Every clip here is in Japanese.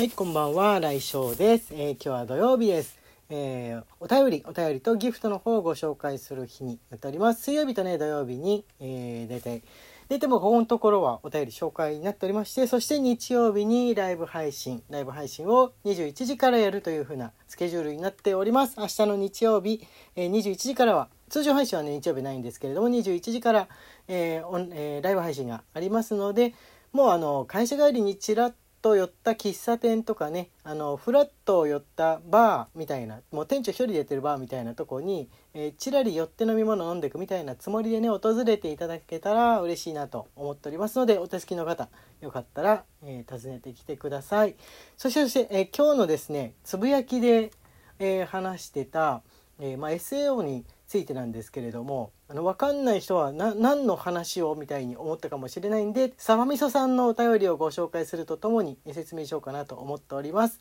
はい、こんばんは、来翔です、えー今日は土曜日です。えーお便り、お便りとギフトの方をご紹介する日になっております。水曜日とね、土曜日に、えー、大体、出てもここのところはお便り紹介になっておりまして、そして日曜日にライブ配信、ライブ配信を21時からやるという風なスケジュールになっております。明日の日曜日、えー21時からは、通常配信はね、日曜日ないんですけれども、21時から、えーえーライブ配信がありますので、もうあの、会社帰りにちらっと寄った喫茶店とかねあのフラッと寄ったバーみたいなもう店長一人でやってるバーみたいなとこに、えーちらり寄って飲み物飲んでいくみたいなつもりでね訪れていただけたら嬉しいなと思っておりますのでお手すきの方よかったら、えー訪ねてきてください。そしてそして、えー今日のですねつぶやきで、え話してた、えーまあ、SAO についてなんですけれどもあの分かんない人はな何の話をみたいに思ったかもしれないんでサバみそさんのお便りをご紹介するとともに説明しようかなと思っております。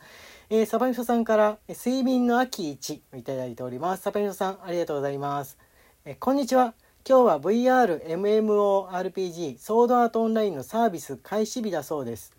えー、サバみそさんからえ睡眠の秋一いただいております。サバみそさんありがとうございます。えこんにちは。今日は VR MMORPG ソードアートオンラインのサービス開始日だそうです。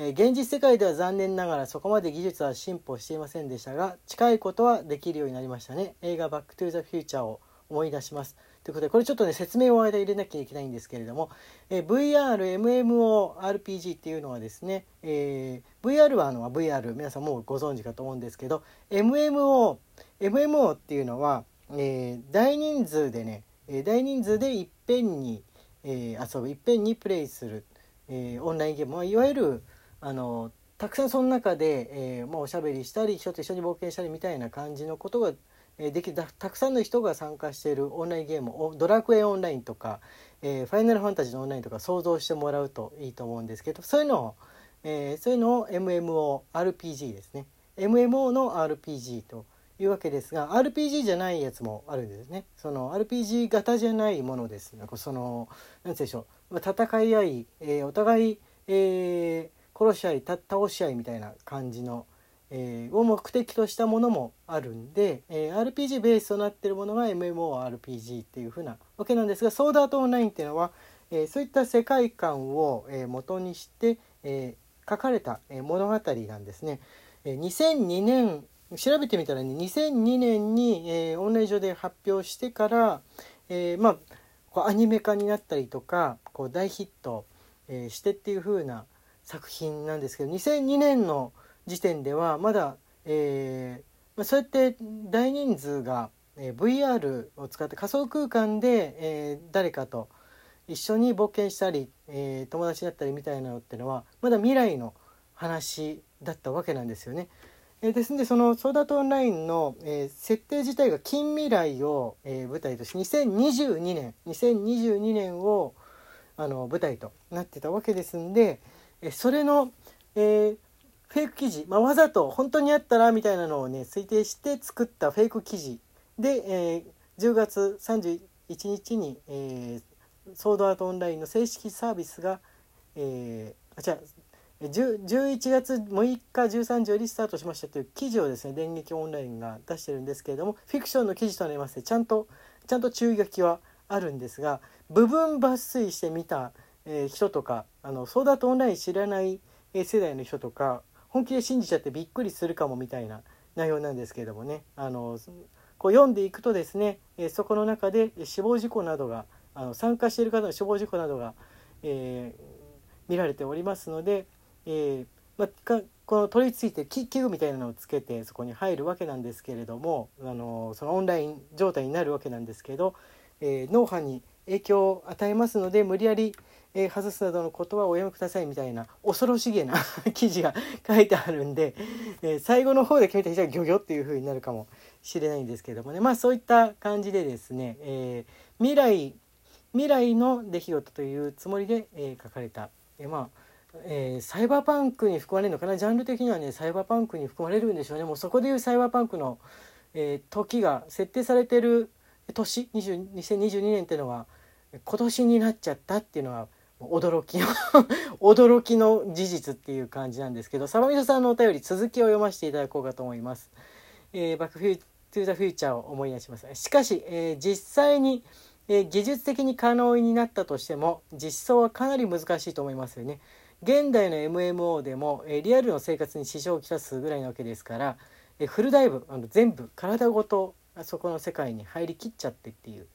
え現実世界では残念ながらそこまで技術は進歩していませんでしたが近いことはできるようになりましたね。映画「バック・トゥ・ザ・フューチャー」を思い出します。ということでこれちょっとね説明を間入れなきゃいけないんですけれども、え VRMMORPG っていうのはですね、えー VR はあの VR 皆さんもうご存知かと思うんですけど MMO MMO っていうのは、えー大人数でねえ大人数でいっぺんに、えー遊ぶいっぺんにプレイする、えオンラインゲームまあいわゆるあのたくさんその中で、えーまあ、おしゃべりしたり人と一緒に冒険したりみたいな感じのことが、えーできたたくさんの人が参加しているオンラインゲームおドラクエオンラインとか、えーファイナルファンタジーのオンラインとか想像してもらうといいと思うんですけどそういうのを、えーそういうのを MMORPG ですね。MMO の RPG というわけですが RPG じゃないやつもあるんですね。その RPG 型じゃないものです。なんかその何て言うんでしょう。戦い合い、えーお互い、えー殺し合い倒し合いみたいな感じの、えーを目的としたものもあるんで、えー RPG ベースとなってるものが MMORPG っていう風なわけなんですがソードアートオンラインっていうのは、えーそういった世界観を、えー元にして、えー書かれた、えー物語なんですね。えー2002年調べてみたらね2002年に、えーオンライン上で発表してから、えーまあこうアニメ化になったりとかこう大ヒット、えーしてっていう風な作品なんですけど2002年の時点ではまだ、えーまあ、そうやって大人数が、えー VR を使って仮想空間で、えー誰かと一緒に冒険したり、えー友達だったりみたいなのってのはまだ未来の話だったわけなんですよね。えーですのでそのソーダートオンラインの、えー設定自体が近未来を、えー舞台として2022年2022年をあの舞台となってたわけですんで、えそれの、えーフェイク記事、まあ、わざと本当にあったらみたいなのをね推定して作ったフェイク記事。で、えー10月31日に、えーソードアートオンラインの正式サービスが、えーあじゃあ11月6日13時よりスタートしましたという記事をですね電撃オンラインが出してるんですけれどもフィクションの記事となりましてちゃんとちゃんと注意書きはあるんですが部分抜粋してみた、えー人とかあのソードアートオンライン知らない世代の人とか本気で信じちゃってびっくりするかもみたいな内容なんですけれどもね。あのこう読んでいくとですね、えそこの中で死亡事故などがあの参加している方の死亡事故などが、えー見られておりますので、えーまあ、この取り付いて器器具みたいなのをつけてそこに入るわけなんですけれどもあのそのオンライン状態になるわけなんですけど、えー脳波に影響を与えますので無理やり、えー外すなどのことはおやめくださいみたいな恐ろしげな 記事が書いてあるんで、えー最後の方で決めた人はギョギョっていう風になるかもしれないんですけれどもね。まあそういった感じでですね、えー未来未来の出来事というつもりで、えー書かれた、えーまあえーサイバーパンクに含まれるのかな？ジャンル的にはねサイバーパンクに含まれるんでしょうね。もうそこでいうサイバーパンクの、えー時が設定されてる年20 2022年っていうのは今年になっちゃったっていうのは驚きの 驚きの事実っていう感じなんですけどサバミソさんのお便り続きを読ませていただこうかと思います。えーバックフュートゥザフューチャーを思い出します。しかし、えー実際に、えー技術的に可能になったとしても実装はかなり難しいと思いますよね。現代の MMO でも、えリアルの生活に支障をきたすぐらいなわけですから、えフルダイブあの全部体ごとあそこの世界に入りきっちゃってっていう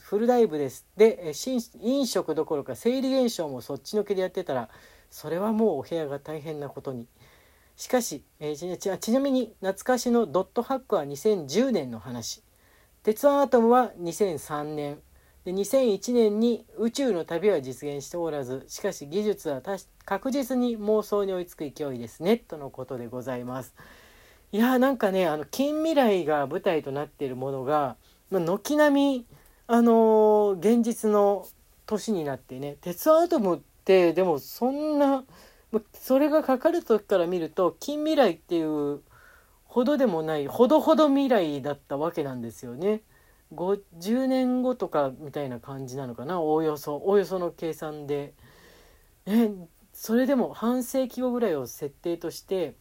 フルダイブです。で飲食どころか生理現象もそっちのけでやってたらそれはもうお部屋が大変なことに。しかし、えー、ちなみに懐かしのドットハックは2010年の話。鉄腕アトムは2003年。で2001年に宇宙の旅は実現しておらずしかし技術は確実に妄想に追いつく勢いですね。とのことでございます。いやーなんかねあの近未来が舞台となっているものが軒並みあのー、現実の年になってね鉄アトムってでもそんなそれが書かれた時から見ると近未来っていうほどでもないほどほど未来だったわけなんですよね。50年後とかみたいな感じなのかな？おおよそおおよその計算で。えそれでも半世紀後ぐらいを設定として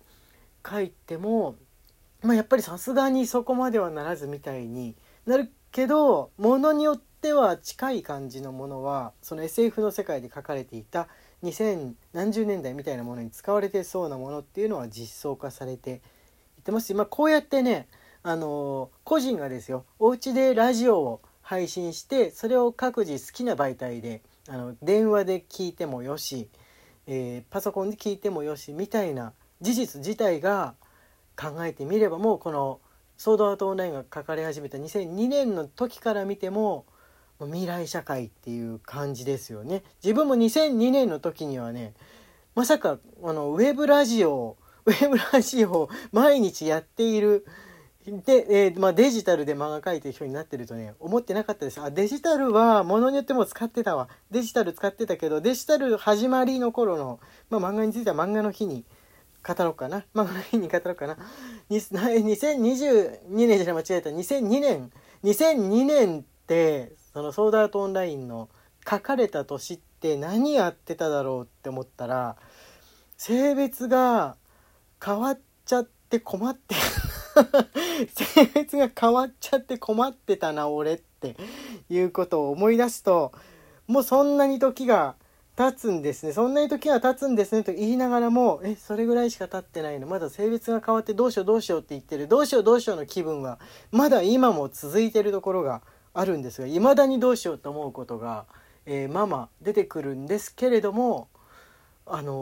書いても、まあ、やっぱりさすがにそこまではならずみたいになるけどものによっては近い感じのものはその SF の世界で書かれていた2000何十年代みたいなものに使われてそうなものっていうのは実装化されていってますし、まあ、こうやってねあの個人がですよお家でラジオを配信してそれを各自好きな媒体であの電話で聞いてもよし、えー、パソコンで聞いてもよしみたいな事実自体が考えてみればもうこの「ソードアートオンライン」が書かれ始めた2002年の時から見ても未来社会っていう感じですよね。自分も2002年の時にはねまさかあのウェブラジオウェブラジオを毎日やっているで、えー、まあ、デジタルで漫画描いてる人になってるとね思ってなかったですあデジタルはものによっても使ってたわデジタル使ってたけどデジタル始まりの頃の、まあ、漫画については漫画の日に語ろうかな。まあ、この日に語ろうかな。2022年 じゃ間違えた。2002年。2002年って、そのソーダアートオンラインの書かれた年って何やってただろうって思ったら、性別が変わっちゃって困って 性別が変わっちゃって困ってたな、俺っていうことを思い出すと、もうそんなに時が経つんですね。そんなに時は経つんですねと言いながらもえそれぐらいしか経ってないの？まだ性別が変わってどうしようどうしようって言ってる？どうしようどうしようの気分はまだ今も続いてるところがあるんですが未だにどうしようと思うことが、えー、まま出てくるんですけれどもあのー、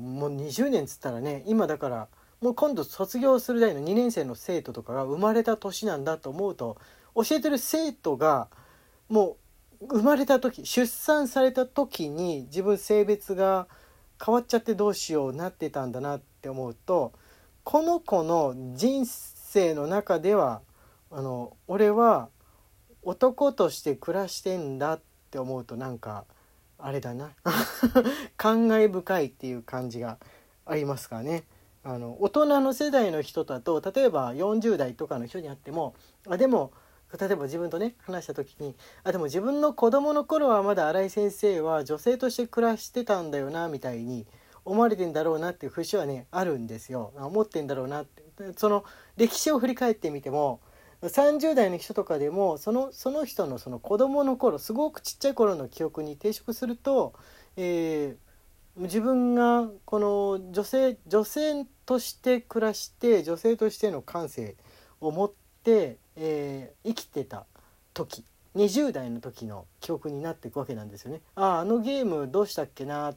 もう20年つったらね今だからもう今度卒業する代の2年生の生徒とかが生まれた年なんだと思うと教えてる生徒がもう生まれた時出産された時に自分性別が変わっちゃってどうしようなってたんだなって思うとこの子の人生の中ではあの俺は男として暮らしてんだって思うとなんかあれだな 感慨深いっていう感じがありますかね。あの大人の世代の人だと例えば40代とかの人にあってもあでも例えば自分とね話した時にあでも自分の子供の頃はまだ新井先生は女性として暮らしてたんだよなみたいに思われてんだろうなっていう節はねあるんですよ。思ってんだろうなって。その歴史を振り返ってみても30代の人とかでもそのその人のその子供の頃すごくちっちゃい頃の記憶に抵触すると、えー、自分がこの女性女性として暮らして女性としての感性を持ってえー、生きてた時20代の時の記憶になっていくわけなんですよね。あああのゲームどうしたっけな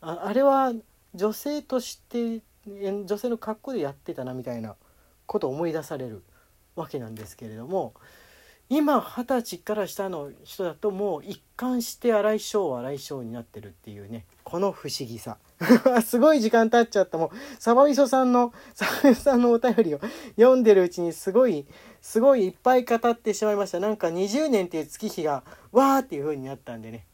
ああれは女性として女性の格好でやってたなみたいなことを思い出されるわけなんですけれども今二十歳から下の人だともう一貫して荒井翔荒井翔になってるっていうね。この不思議さ。すごい時間経っちゃった。もうサバみそさんの サバみそさんのお便りを読んでるうちにすごいすごいいっぱい語ってしまいました。なんか20年っていう月日がわーっていう風になったんでね。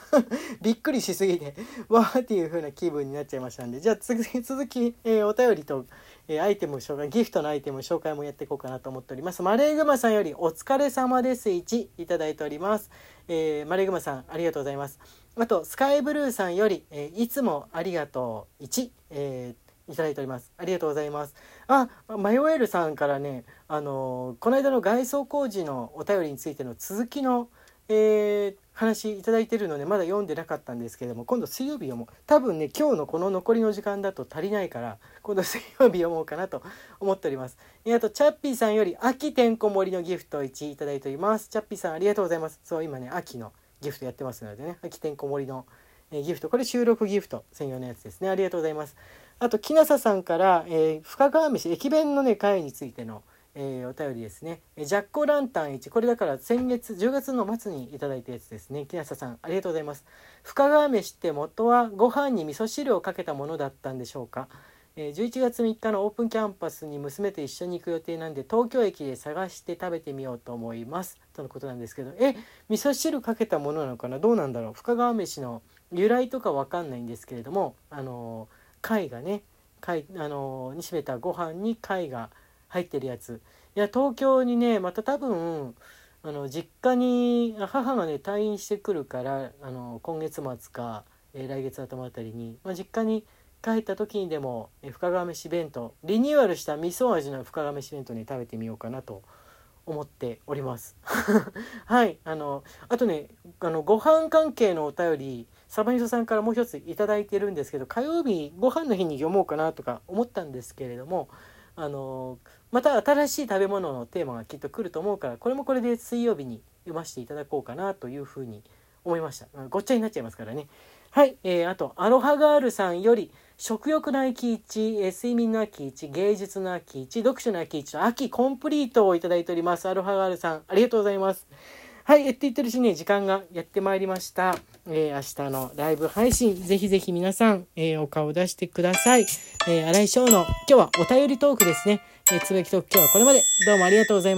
びっくりしすぎてわーっていう風な気分になっちゃいましたんで。じゃあ続き続き、えー、お便りと、えー、アイテム紹介ギフトのアイテム紹介もやっていこうかなと思っております。マレーグマさんよりお疲れ様です。1いただいております、えー、マレーグマさんありがとうございます。あとスカイブルーさんより、えいつもありがとう。1、えーいただいております。ありがとうございます。あ、マヨエルさんからね、あのこの間の外装工事のお便りについての続きの、えー、話いただいてるのでまだ読んでなかったんですけども今度水曜日読もう。多分ね今日のこの残りの時間だと足りないから今度水曜日読もうかなと思っております。えあとチャッピーさんより秋てんこ盛りのギフト1いただいております。チャッピーさんありがとうございます。そう今ね秋のギフトやってますのでね秋てんこ盛りの、えギフト。これ収録ギフト専用のやつですね。ありがとうございます。あときなささんから、えー、深川飯駅弁のね会についてのえー、お便りですね。ジャッコランタン1。これだから先月、10月の末にいただいたやつですね。木下さん、ありがとうございます。深川飯って元はご飯に味噌汁をかけたものだったんでしょうか？えー、11月3日のオープンキャンパスに娘と一緒に行く予定なんで、東京駅で探して食べてみようと思います。とのことなんですけど、え、味噌汁かけたものなのかな？どうなんだろう？深川飯の由来とかわかんないんですけれども、あの貝がね、貝、あの煮しめたご飯に貝が入ってるやつ。いや東京にねまた多分あの実家に母がね退院してくるからあの今月末か、えー、来月頭あたりに、まあ、実家に帰った時にでも、えー、深川飯弁当リニューアルした味噌味の深川飯弁当に食べてみようかなと思っております。はいあのあとねあのご飯関係のお便りサバニソさんからもう一つ頂いてるんですけど火曜日ご飯の日に読もうかなとか思ったんですけれどもあのまた新しい食べ物のテーマがきっと来ると思うからこれもこれで水曜日に読ませていただこうかなというふうに思いました。ごっちゃになっちゃいますからね。はい、えー、あとアロハガールさんより食欲の秋一、えー、睡眠の秋一、芸術の秋一、読書の秋一秋コンプリートをいただいております。アロハガールさんありがとうございます。はい、えって言ってるしね、時間がやってまいりました。えー、明日のライブ配信、ぜひぜひ皆さん、えー、お顔出してください。えー、新井翔の、今日はお便りトークですね。え、つぶやきトーク、今日はこれまで。どうもありがとうございました。